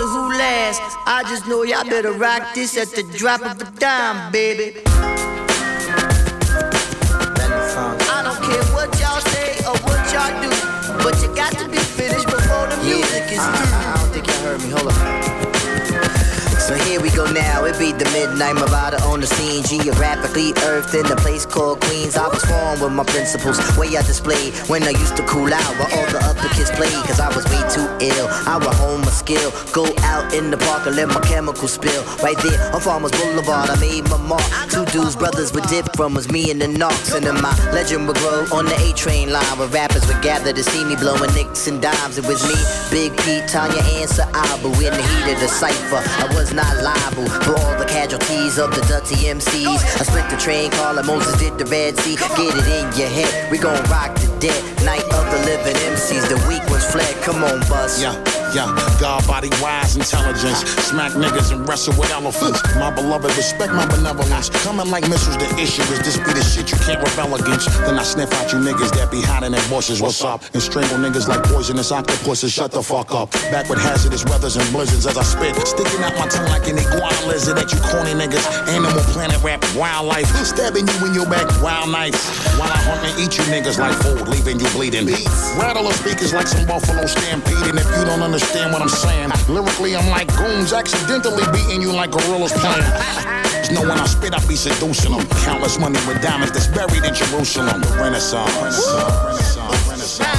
or who last. I just know y'all better rock this at the drop of a dime, baby. I don't care what y'all say or what y'all do, So here we go now, it be the midnight Marauder on the scene. Geographically earthed in a place called Queens. I was formed with my principles, way I displayed When I used to cool out while all the other kids played Cause I was way too ill, I would hone my skill. Go out in the park and let my chemicals spill. Right there on Farmers Boulevard, I made my mark. Two dudes, brothers with dip from was me and the knocks And then my legend would grow on the A-train line Where rappers would gather to see me blowing nicks and dimes. It was me, Big Pete, Tanya, and Sa'abu In the heat of the cypher, I was not not liable for all the casualties of the dirty MCs. I split the train car like Moses did the Red Sea. Get it in your head, we gon' rock the dead. Night of the living MCs, the weak ones fled. Come on, bus. Yeah. Yeah, God body wise intelligence. Smack niggas and wrestle with elephants. My beloved, respect my benevolence. Coming like missiles, the issue is this be the shit you can't rebel against. Then I sniff out you niggas that be hiding in bushes. What's up? And strangle niggas like poisonous octopuses. Shut the fuck up. Back with hazardous weathers and blizzards as I spit. Sticking out my tongue like an iguana lizard at you corny niggas. Animal planet rap wildlife. Stabbing you in your back, wild knife. While I hunt and eat you niggas like food, leaving you bleeding. Rattle the speakers like some buffalo stampeding. If you don't understand, understand what I'm saying. Lyrically, I'm like goons accidentally beating you like gorillas playing. Just know when I spit, I be seducing them. Countless money with diamonds that's buried in Jerusalem. The Renaissance, Renaissance, Renaissance, Renaissance.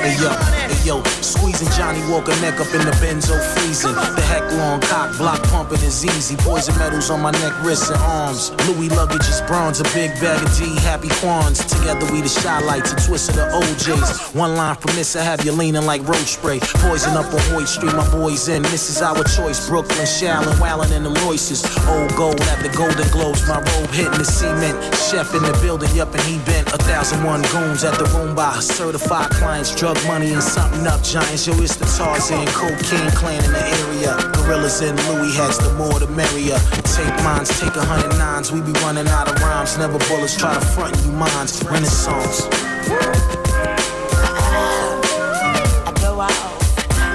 Hey yo, hey yo, squeezing Johnny Walker neck up in the benzo freezing. The heck long cock block pumping is easy. Poison medals on my neck, wrists, and arms. Louis luggage is bronze, a big bag of D, happy Quans. Together we the shy lights, a twist of the OJs. One line from this, I have you leaning like road spray. Poison up on Hoyt Street, my boys in. This is our choice. Brooklyn, Shallon, Wallin, and the Royces. Old gold at the Golden Globes, my robe hitting the cement. Chef in the building, yup, and he bent. A thousand one goons at the room by certified clients. Drug money and something up giants. Yo, it's the Tarzan, cocaine clan in the area. Gorillas and Louis hats, the more the merrier. Take mines, take a hundred nines. We be running out of rhymes. Never bullets try to front you minds. Renaissance.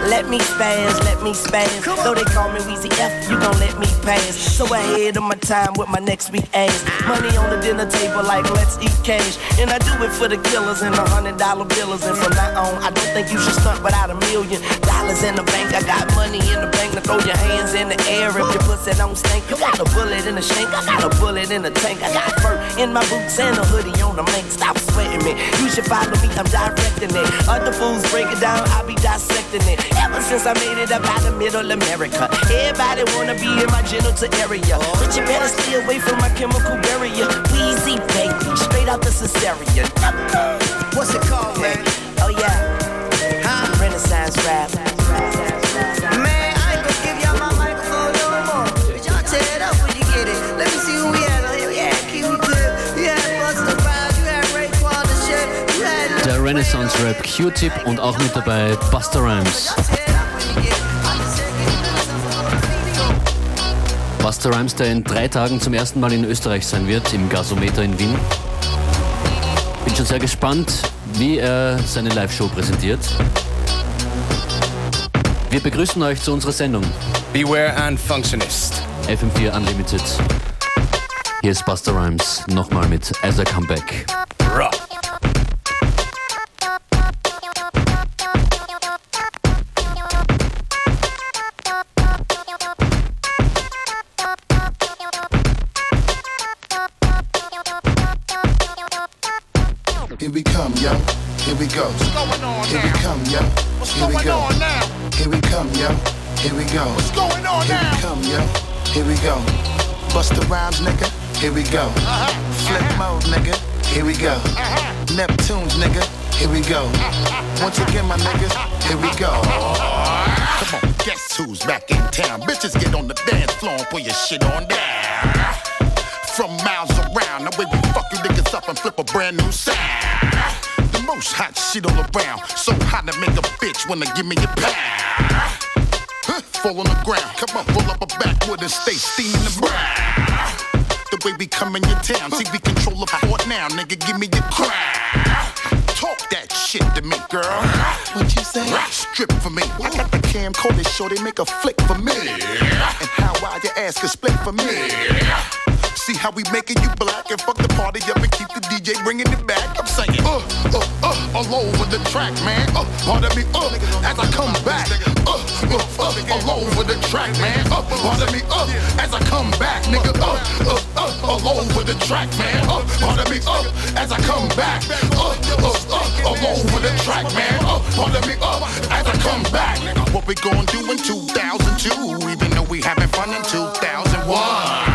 Let me spaz, let me spaz. Though they call me Weezy F, you gon' let me pass. So ahead of my time with my next week ass. Money on the dinner table like let's eat cash. And I do it for the killers and the hundred dollar billers. And from now on, I don't think you should stunt without a million dollars in the bank. I got money in the bank to throw your hands in the air if your pussy don't stink. You got a bullet in the shank, I got a bullet in the tank. I got fur in my boots and a hoodie on the mink. Stop sweating me. You should follow me, I'm directing it. Other fools break it down, I be dissecting it. Ever since I made it up out of middle America, everybody wanna be in my genital area. But you better stay away from my chemical barrier. Weezy, baby, straight out the cesarean. What's it called, man? Oh yeah, huh? Renaissance rap. Renaissance Rap Q-Tip und auch mit dabei Busta Rhymes. Busta Rhymes, der in drei Tagen zum ersten Mal in Österreich sein wird, im Gasometer in Wien. Bin schon sehr gespannt, wie er seine Live-Show präsentiert. Wir begrüßen euch zu unserer Sendung Beware and Functionist. FM4 Unlimited. Hier ist Busta Rhymes nochmal mit As I Come Back. Rhymes, nigga. Here we go. Flip mode, nigga. Here we go. Neptunes, nigga. Here we go. Once again, my niggas. Here we go. Come on, guess who's back in town? Bitches get on the dance floor and put your shit on down. From miles around, the way we fuck you niggas up and flip a brand new sound. The most hot shit all around. So hot to make a bitch wanna give me a pound. Huh, Fall on the ground, come on, roll up a backwood and stay steaming the brown. The way we come in your town, see we control the fort now, nigga, give me your crown. Talk that shit to me, girl. What you say? Strip for me. I got the camcorder, show they make a flick for me. And how wild your ass can split for me. See how we making you black and fuck the party up and keep the DJ bringing it back. I'm saying, uh, uh, uh, all over the track, man. Uh, pardon me, uh, as I come back. Uh, uh, uh, all over the track, man. Uh, pardon me, uh, as I come back, nigga. Uh, uh, uh, all over the track, man. Uh, pardon me, uh, as I come back. Uh, uh, uh, all over the track, man. Uh, pardon me, uh, as I come back. What we gonna do in 2002, even though we having fun in 2001.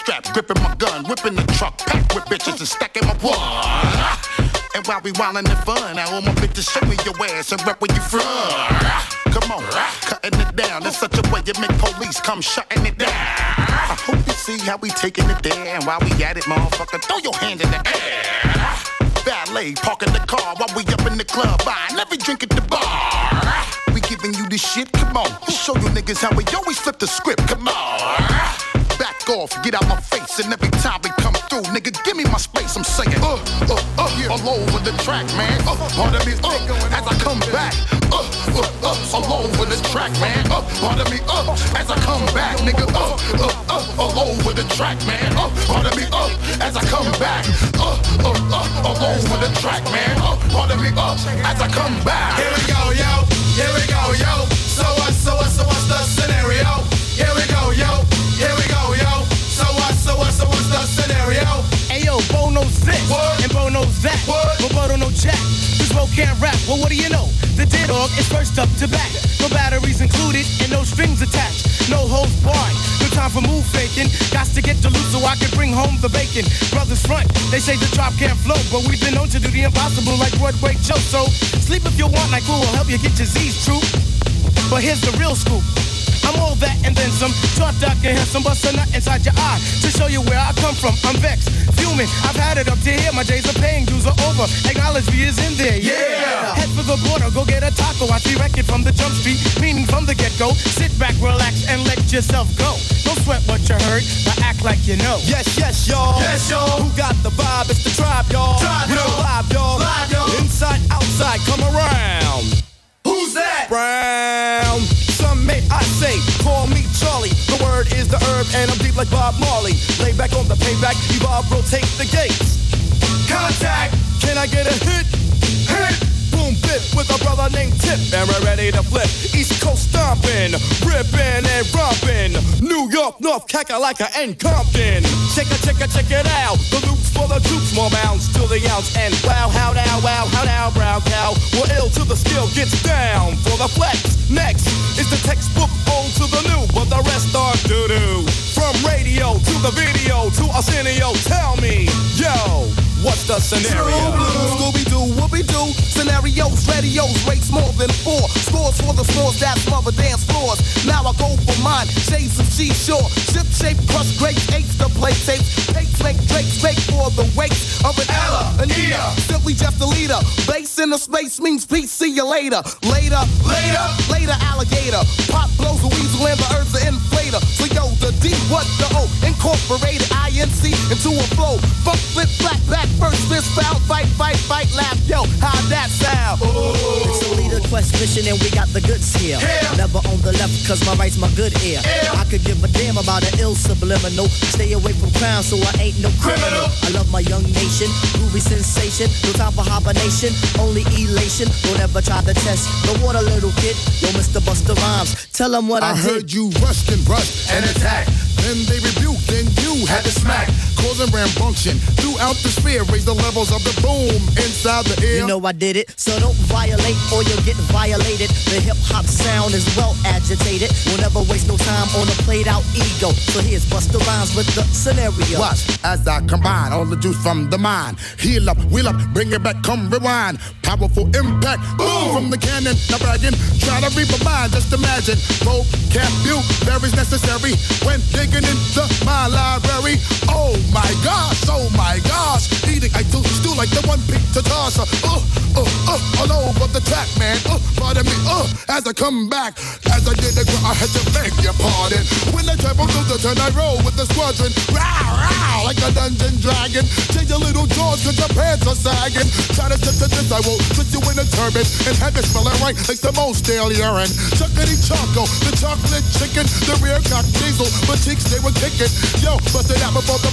Strapped, gripping my gun, whipping the truck, packed with bitches and stacking my one. And while we wildin' in fun, I want my bitches show me your ass and rep where you from. Come on, cutting it down in such a way you make police come shutting it down. I hope you see how we taking it there, and while we at it, motherfucker, throw your hand in the air. Valet, parking the car while we up in the club, buying every drink at the bar. We giving you this shit, come on, show you niggas how we always flip the script, come on. Off, get out my face, and every time we come through, nigga, give me my space. I'm saying, uh, uh, uh, yeah. all over the track, man. Uh, pardon me, uh, as I come back. Uh, uh, uh, all over the track, man. Uh, pardon me, uh, as I come back, nigga. Uh, uh, uh, all over the track, man. Uh, pardon me, uh, as I come back. Uh, uh, uh, all over the track, man. Uh, pardon me, uh, as I come back. Here we go, yo. Here we go, yo. So what, so what, so what's the scenario? This, What? and Bo knows that. What? But Bo don't know Jack. This Bo can't rap. Well, what do you know? The dead dog is first up to back. No batteries included and no strings attached. No holds barred. No time for move faking. Got to get the loot so I can bring home the bacon. Brothers front, they say the drop can't flow, but we've been known to do the impossible like Broadway Joe. So sleep if you want, like we will help you get your Z's true. But here's the real scoop. I'm all that and then some. Dark, and handsome, bust a nut inside your eye to show you where I come from. I'm vexed, fuming. I've had it up to here. My days of paying dues are over. Acknowledge me is in there. Yeah. Head for the border, go get a taco. I see wreck it from the jump street, meaning from the get go. Sit back, relax, and let yourself go. Don't sweat what you heard, but act like you know. Yes, yes, y'all. Yes, y'all. Who got the vibe? It's the tribe, y'all. Tribe, we y'all. live, y'all. Live, y'all. Inside, outside, come around. Who's that? Brown. Say, call me Charlie. The word is the herb, and I'm deep like Bob Marley. Lay back on the payback, evolve, rotate the gates. Contact. Can I get a? Hit. And we're ready to flip. East Coast stomping, ripping and romping. New York, North Kakalaka, and Compton. Check it, check it, check it out. The loops for the troops, more bounds to the ounce. And wow, how now, wow, how now, brown cow. We're ill to the skill, gets down for the flex. Next is the textbook old to the new, but the rest are doo doo. From radio to the video to Arsenio, tell me, yo. What's the scenario? Scooby Doo, Whoopi Doo, scenarios, radios, rates more than four. Scores for the scores that smother dance floors. Now I go for mine, shades of seashore. Ship shape, crush grapes, eights to play tapes. Tapes make Drake's fake for the weight of an Ella, Anita. Simply just a leader. Bass in the space means peace, see you later. Later, later, later, alligator. Pop blows a weasel and the earth's an inflator. So yo, the D, what the O? Incorporated INC into a flow. Funk, flip, flat, back, first, fist, foul, fight, fight, fight, laugh. Yo, how that sound? It's a leader quest mission and we got the goods here. Never on the left cause my right's my good ear. I could give a damn about an ill subliminal. Stay away from crime so I ain't no criminal. I love my young nation, groovy sensation. No time for hibernation, only elation. Don't ever try to test the water, little kid. Yo, Mr. Busta Rhymes, tell them what I, I did. heard you rushed and rushed and attacked. Then they rebuked, then you had to smack. Causing rambunction throughout the sphere. Raise the levels of the boom inside the ear. You know I did it, so don't violate or you'll get violated. The hip hop sound is well agitated. We'll never waste no time on a played out ego. So here's Busta Rhymes with the scenario. Watch as I combine all the juice from the mind. Heal up, wheel up, bring it back, come rewind. Powerful impact, boom from the cannon. Now bragging, try to reap a mind, just imagine. Vocabulary is necessary when digging into my library. Oh my gosh, oh my gosh. Eating, I do stew like the one pick to toss. Uh, uh, uh, all over the track, man. Uh, pardon me, uh, as I come back. As I did the I had to beg your pardon. When I travel through the turn, I roll with the squadron. Row, row, like a dungeon dragon. Take your little jaws, cause your pants are sagging. Try to tip to I will put you in a turban and have it smelling right like Simone stale urine. Chuckity choco, the chocolate chicken, the rear cock diesel, but cheeks they were kicking. Yo, bust it out before the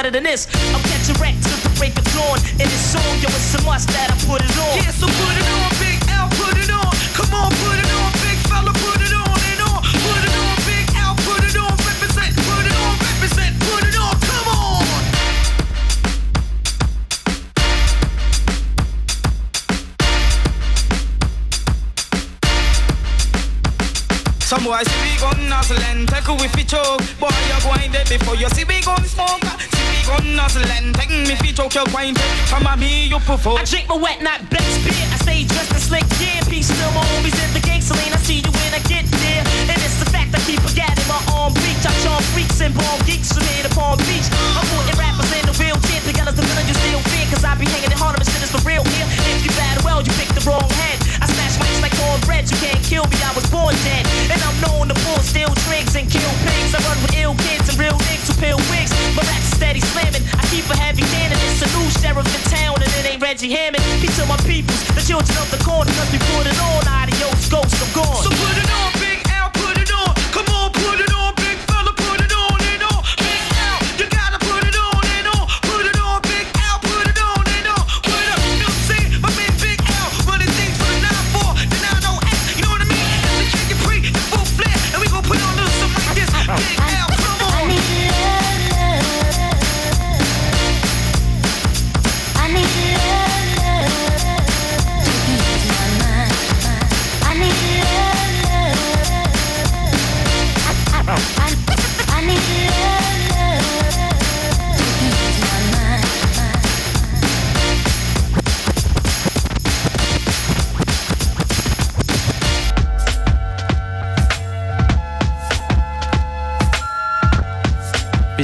better than this. I'm catching wreck till the break of dawn. And this song, yo, it's a must that I put it on. Yeah, so put it on, Big L, put it on. Come on, put it on, big fella, put it on and on. Put it on, Big L, put it on, represent, put it on, represent, put it on, come on. Some boys see we gun and take a whiffy choke. Boy, you're going dead before you see we gun smoke. See we gun nozzle and take me fi choke your grind. Come on me, you perform. I drink my wet, not best beer. I stay dressed in slick gear. Peace to my homies in the gangster lane. I see you when I get there. And it's the fact I keep forgetting my arm reach. I charm freaks and bomb geeks from here to Palm Beach. I'm putting rappers in the wheelchair. Together the villain you still fear. Cause I be hanging in Harlem and shit is for real here. If you battle well, you pick the wrong head. Cornbread. You can't kill me, I was born dead. And I'm known to pull steel tricks and kill pigs. I run with ill kids and real niggas who peel wigs. My rap's steady slamming. I keep a heavy cannon. It's a new sheriff in town and it ain't Reggie Hammond. Peace to my peoples, the children of the corner. Cause we put it on. Adios, ghost, I'm gone. So put it on,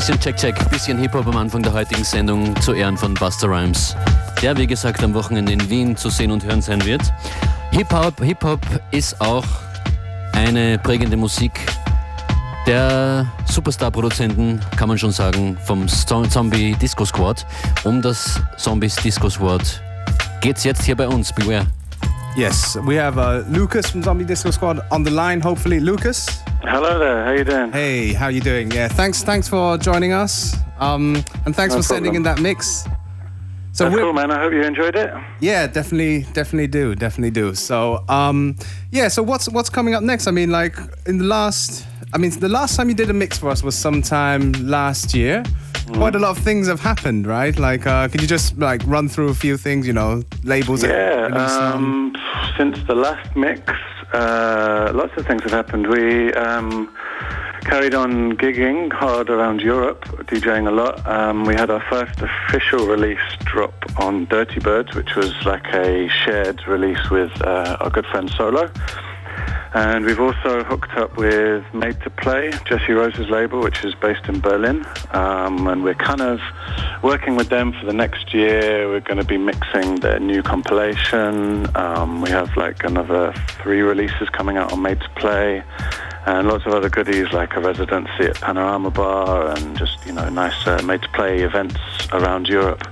Bisschen Check-Check, bisschen Hip-Hop am Anfang der heutigen Sendung zu Ehren von Buster Rhymes, der wie gesagt am Wochenende in Wien zu sehen und hören sein wird. Hip-Hop Hip -Hop ist auch eine prägende Musik der Superstar-Produzenten, kann man schon sagen, vom Zo- Zombie Disco Squad. Um das Zombies Disco Squad geht's jetzt hier bei uns. Beware. Yes, we have uh, Lucas from Zombie Disco Squad on the line. Hopefully, Lucas. Hello there. How you doing? Hey, how you doing? Yeah, thanks. Thanks for joining us, um, and thanks No for sending in that mix. So That's cool, man. I hope you enjoyed it. Yeah, definitely, definitely do, definitely do. So, um, yeah. So what's what's coming up next? I mean, like in the last I mean, the last time you did a mix for us was sometime last year. Quite a lot of things have happened, right? Like, uh, can you just like run through a few things? You know, labels. Yeah, um, since the last mix, uh, lots of things have happened. We um, carried on gigging hard around Europe, DJing a lot. Um, we had our first official release drop on Dirty Birds, which was like a shared release with uh, our good friend Solo. And we've also hooked up with Made to Play, Jesse Rose's label, which is based in Berlin. Um, and we're kind of working with them for the next year. We're going to be mixing their new compilation. Um, we have like another three releases coming out on Made to Play. And lots of other goodies like a residency at Panorama Bar and just, you know, nice uh, Made to Play events around Europe.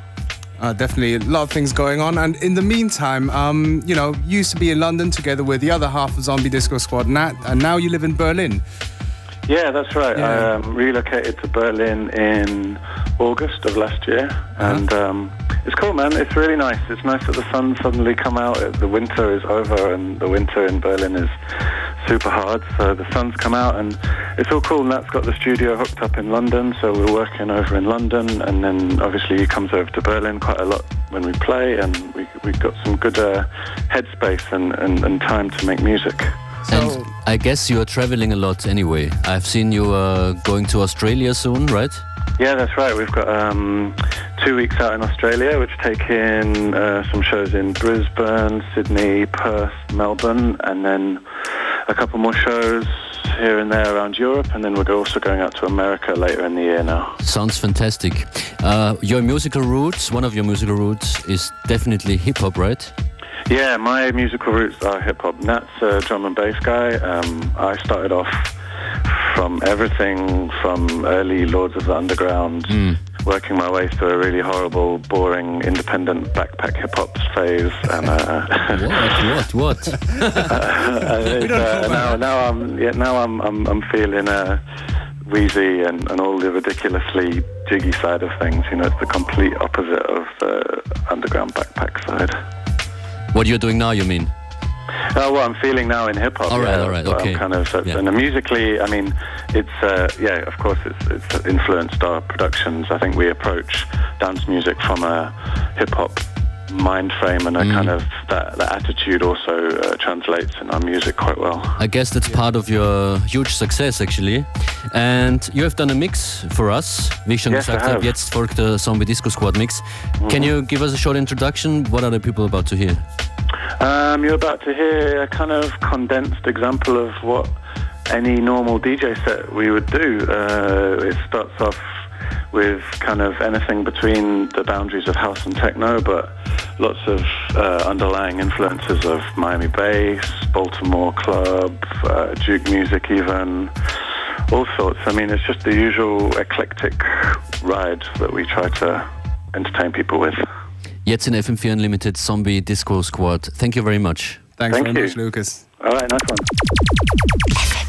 Uh, definitely a lot of things going on. And in the meantime, um, you know, you used to be in London together with the other half of Zombie Disco Squad, Nat, and now you live in Berlin. Yeah, that's right. Yeah. I um, relocated to Berlin in August of last year, and um, it's cool, man. It's really nice. It's nice that the sun suddenly come out. The winter is over, and the winter in Berlin is super hard. So the sun's come out, and it's all cool. And Nat's got the studio hooked up in London, so we're working over in London, and then obviously he comes over to Berlin quite a lot when we play, and we we've got some good uh, headspace and, and, and time to make music. And I guess you are traveling a lot anyway. I've seen you uh, going to Australia soon, right? Yeah, that's right. We've got um, two weeks out in Australia, which take in uh, some shows in Brisbane, Sydney, Perth, Melbourne, and then a couple more shows here and there around Europe. And then we're also going out to America later in the year now. Sounds fantastic. Uh, your musical roots, one of your musical roots is definitely hip hop, right? Yeah, my musical roots are hip hop. Nat's a drum and bass guy. Um, I started off from everything from early Lords of the Underground, working my way through a really horrible, boring, independent backpack hip hop phase, and uh, what, what, what? uh, it's, uh, now, now I'm, yeah, now I'm, I'm, I'm feeling uh, Weezy and, and all the ridiculously jiggy side of things. You know, it's the complete opposite of the underground backpack side. What you're doing now, you mean? Oh, what I'm feeling now in hip hop. All right, yeah, all right, what I'm okay. kind of, Yeah. and musically, I mean, it's uh, yeah, of course, it's it's influenced our productions. I think we approach dance music from a hip hop mind frame, and a Mm. kind of that, that attitude also uh, translates in our music quite well. I guess that's part of your huge success, actually. And you have done a mix for us. Wie ich schon Yes, gesagt habe, jetzt folgt der Zombie Disco Squad Mix. Can Mhm. you give us a short introduction? What are the people about to hear? Um, you're about to hear a kind of condensed example of what any normal DJ set we would do. Uh, it starts off with kind of anything between the boundaries of house and techno, but lots of uh, underlying influences of Miami bass, Baltimore club, uh, juke music, even all sorts. I mean, it's just the usual eclectic ride that we try to entertain people with. Jetzt in FM4 Unlimited Zombie Disco Squad. Thank you very much. Thanks Thank very you. much, Lucas. All right, nice one.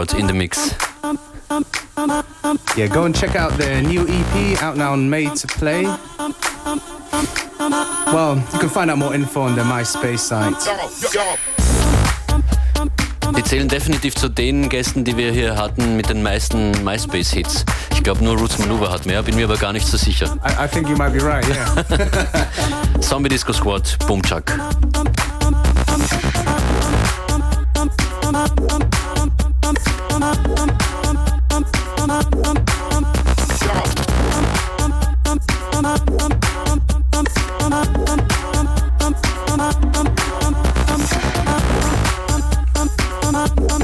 Squad in the mix. Yeah, go and check out their new EP out now on Made to Play. Well, you can find out more info on their MySpace site. Die zählen definitiv zu den Gästen, die wir hier hatten mit den meisten MySpace-Hits. Ich glaube nur Roots Maneuver hat mehr, bin mir aber gar nicht so sicher. I, I think you might be right, yeah. Zombie Disco Squad, Boomchuck. I'm,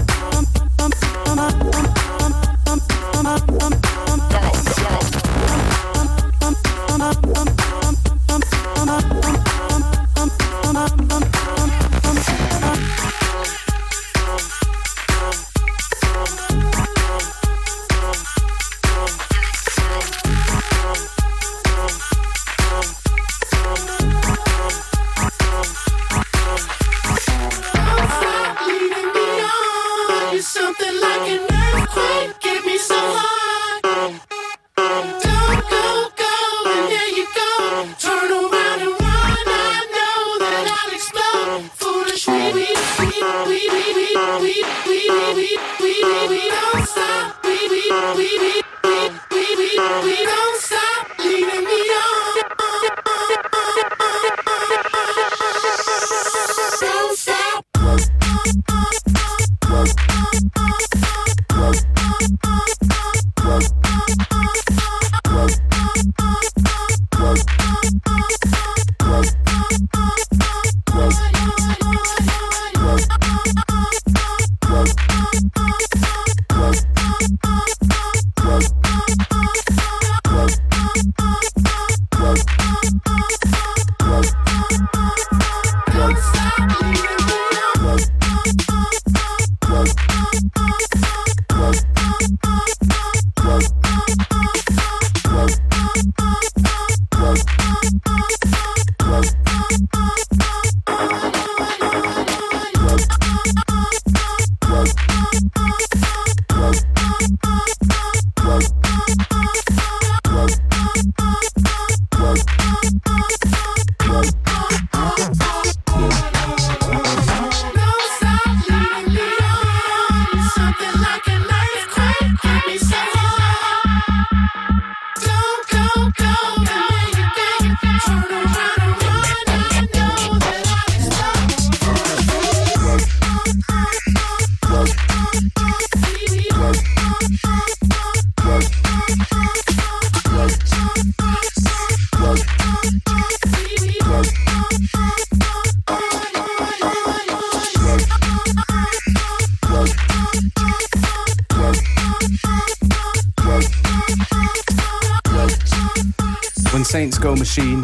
Machine.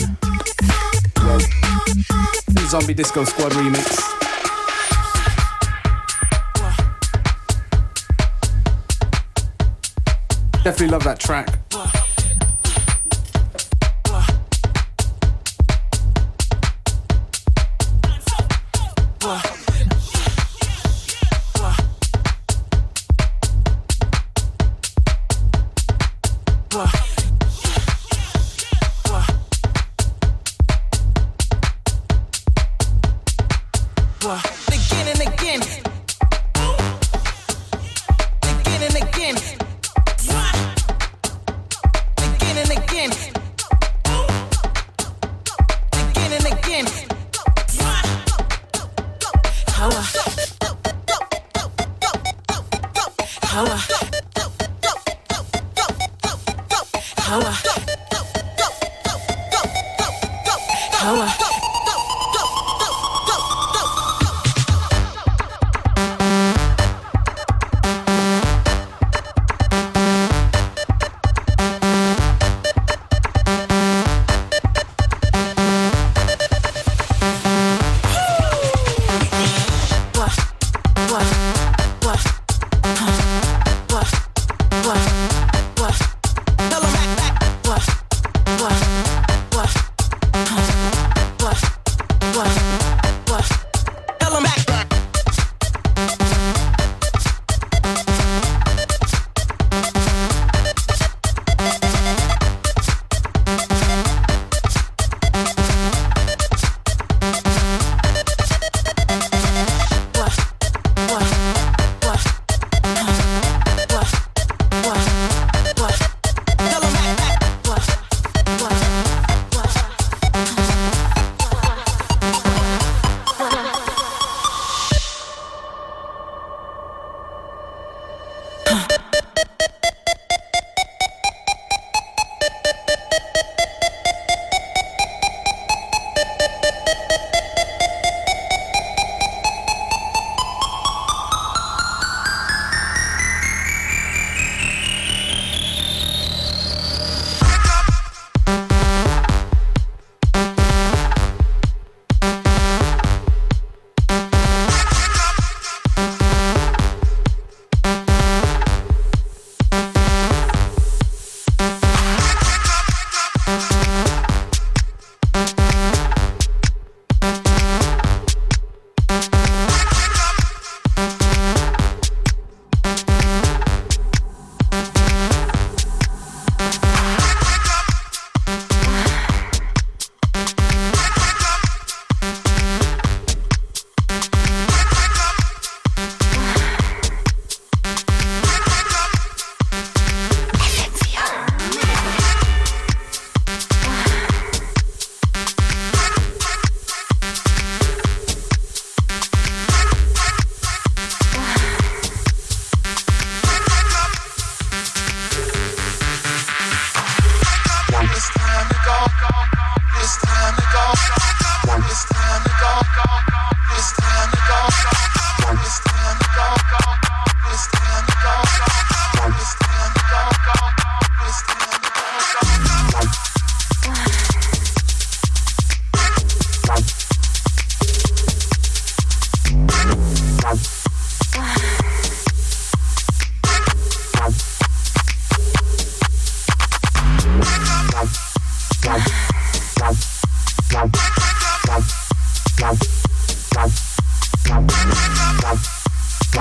Zombie Disco Squad remix. Definitely love that track.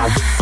Shout.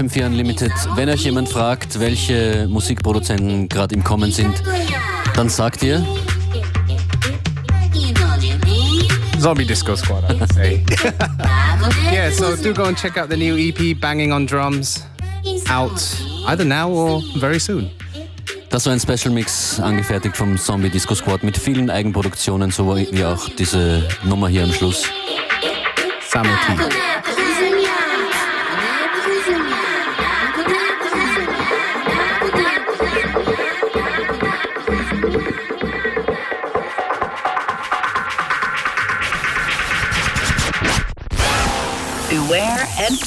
FM4 Unlimited. Wenn euch jemand fragt, welche Musikproduzenten gerade im Kommen sind, dann sagt ihr. Zombie Disco Squad, I would say. yeah, so do go and check out the new EP, Banging on Drums, out either now or very soon. Das war ein Special Mix, angefertigt vom Zombie Disco Squad mit vielen Eigenproduktionen, so wie auch diese Nummer hier am Schluss. Summer Tea.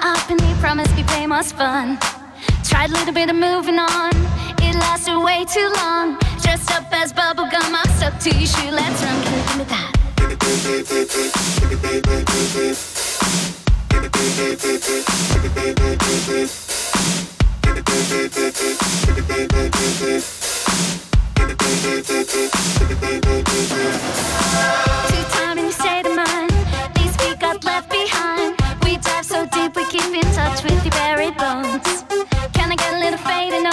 up and he promised me pay most fun. Tried a little bit of moving on. It lasted way too long. Dressed up as bubblegum, I'm stuck to your shoe. Let's run, can you give me that? Two time in your state of mind. These feet got left with your buried bones. Can I get a little fading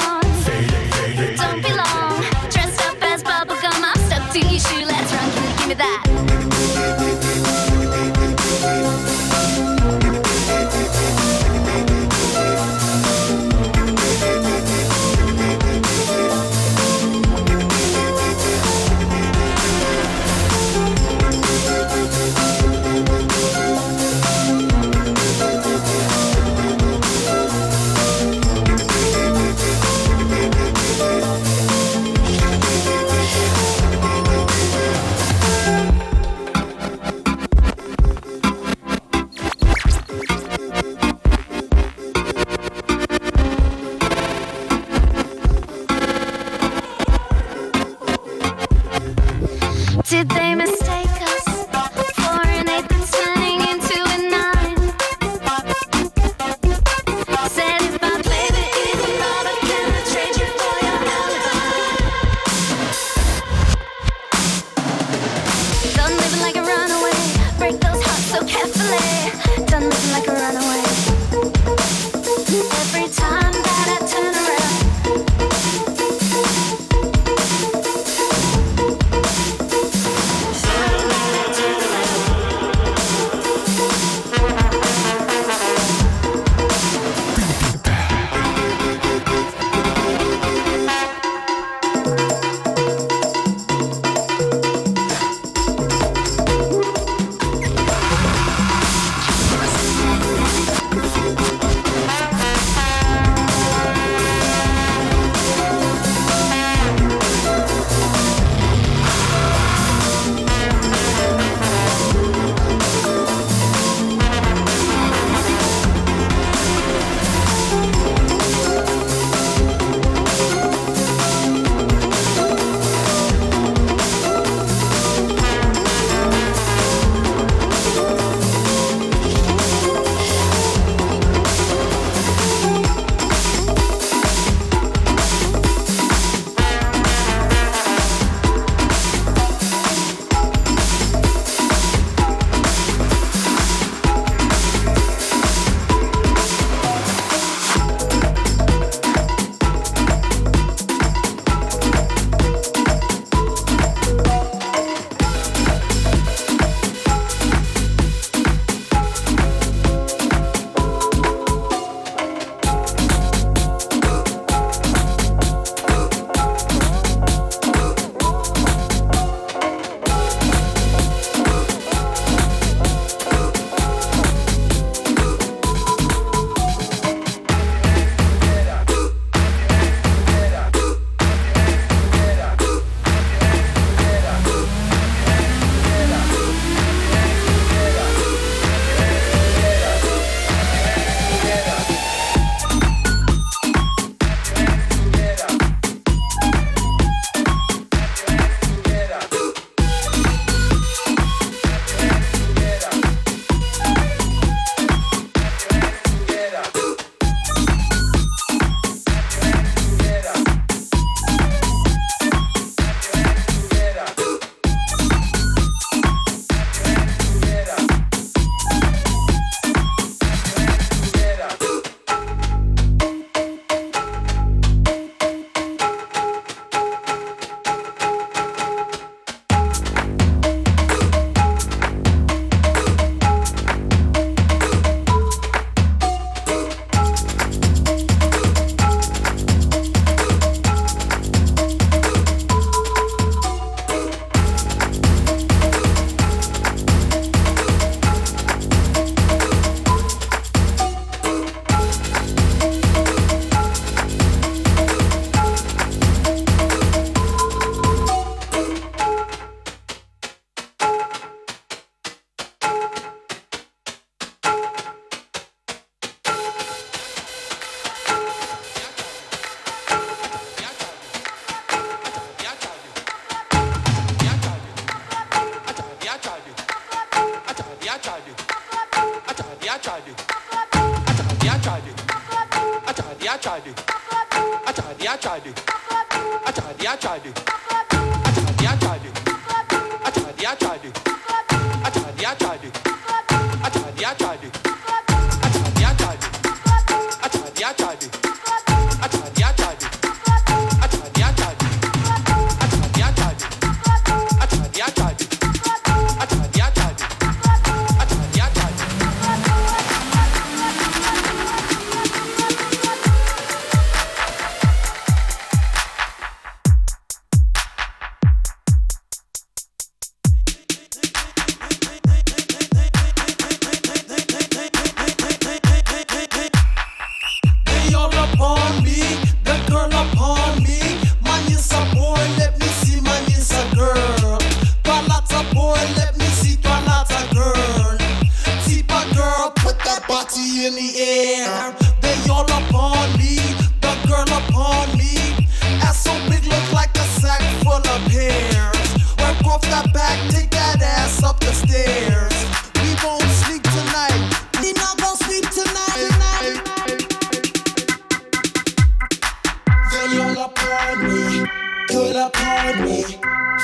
up on me, pull up on me.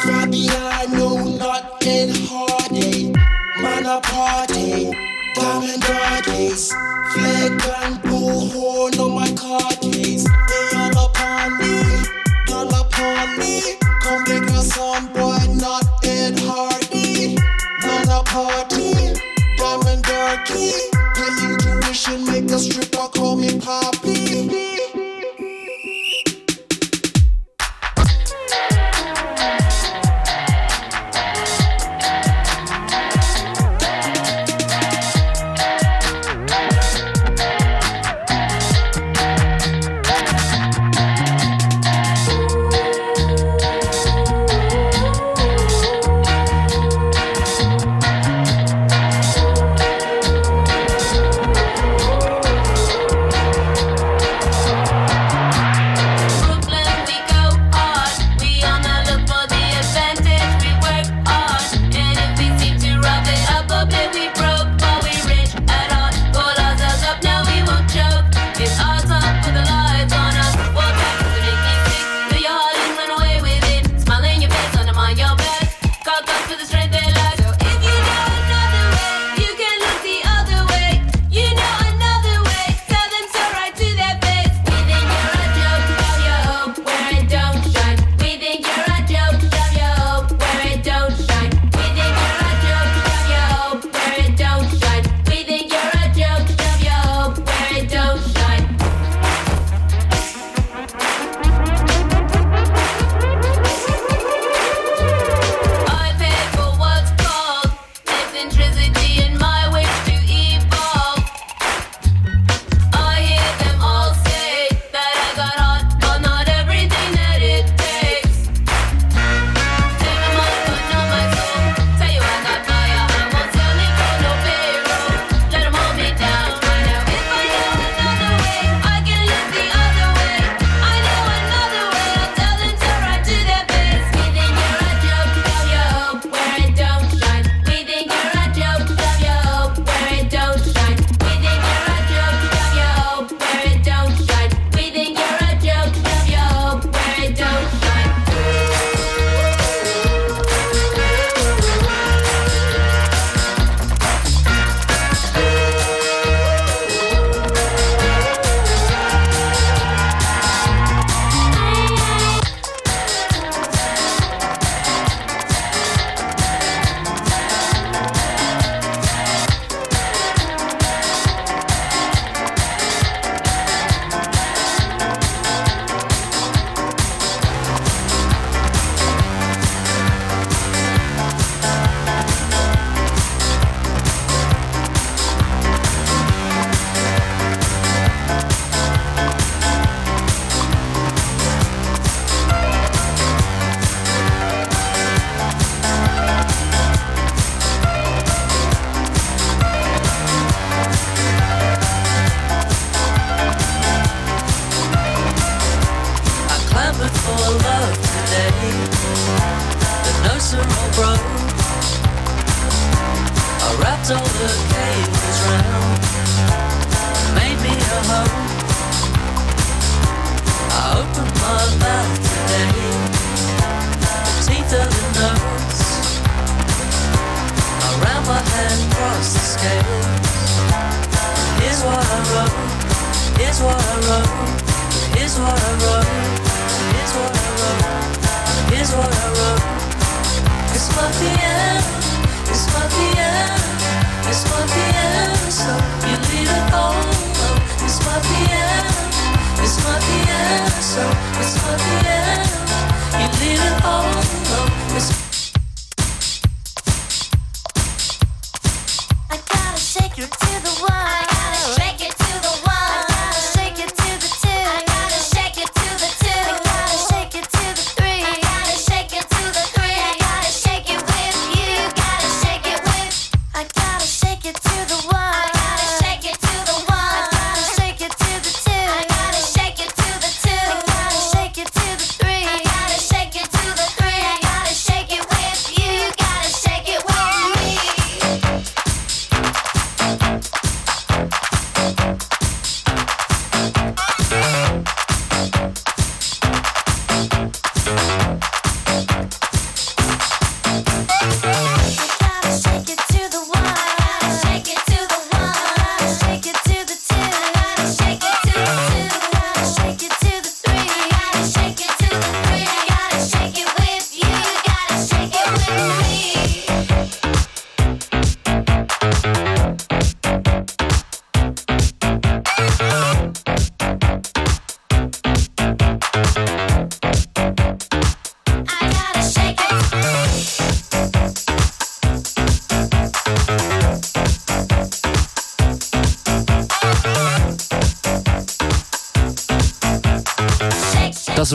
Fabiano not in hardy, man a party, diamond artists, flag and bullhorn on my car keys. They all upon me, all up on me. Come get your son, boy, not in hardy, man a party, diamond dirty. Paying tuition, make a stripper call me poppy.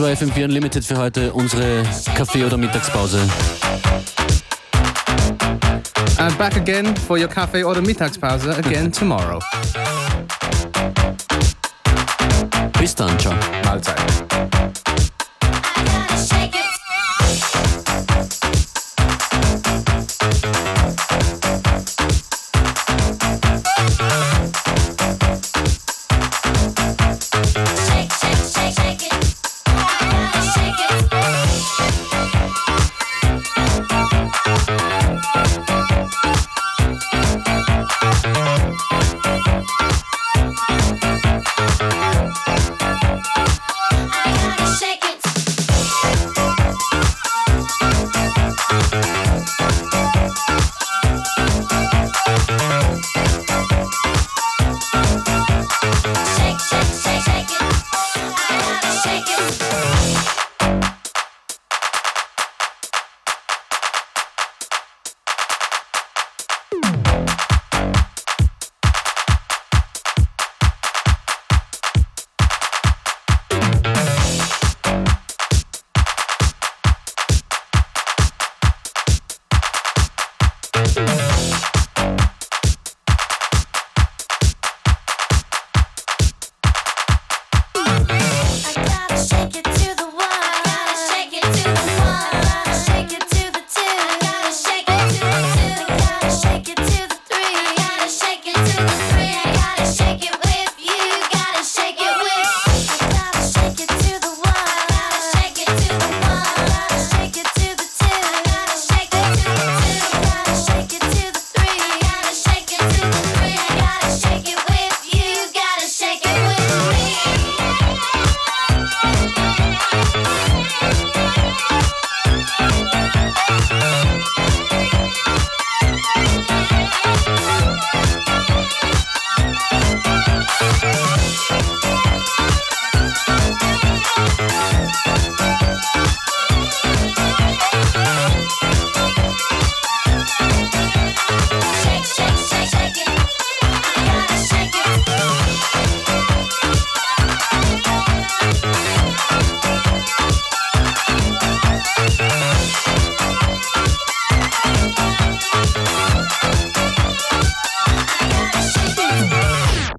war FM4 Unlimited für heute, unsere Kaffee- oder Mittagspause. I'm back again for your Kaffee- oder Mittagspause again tomorrow. Bis dann, ciao. Mahlzeit.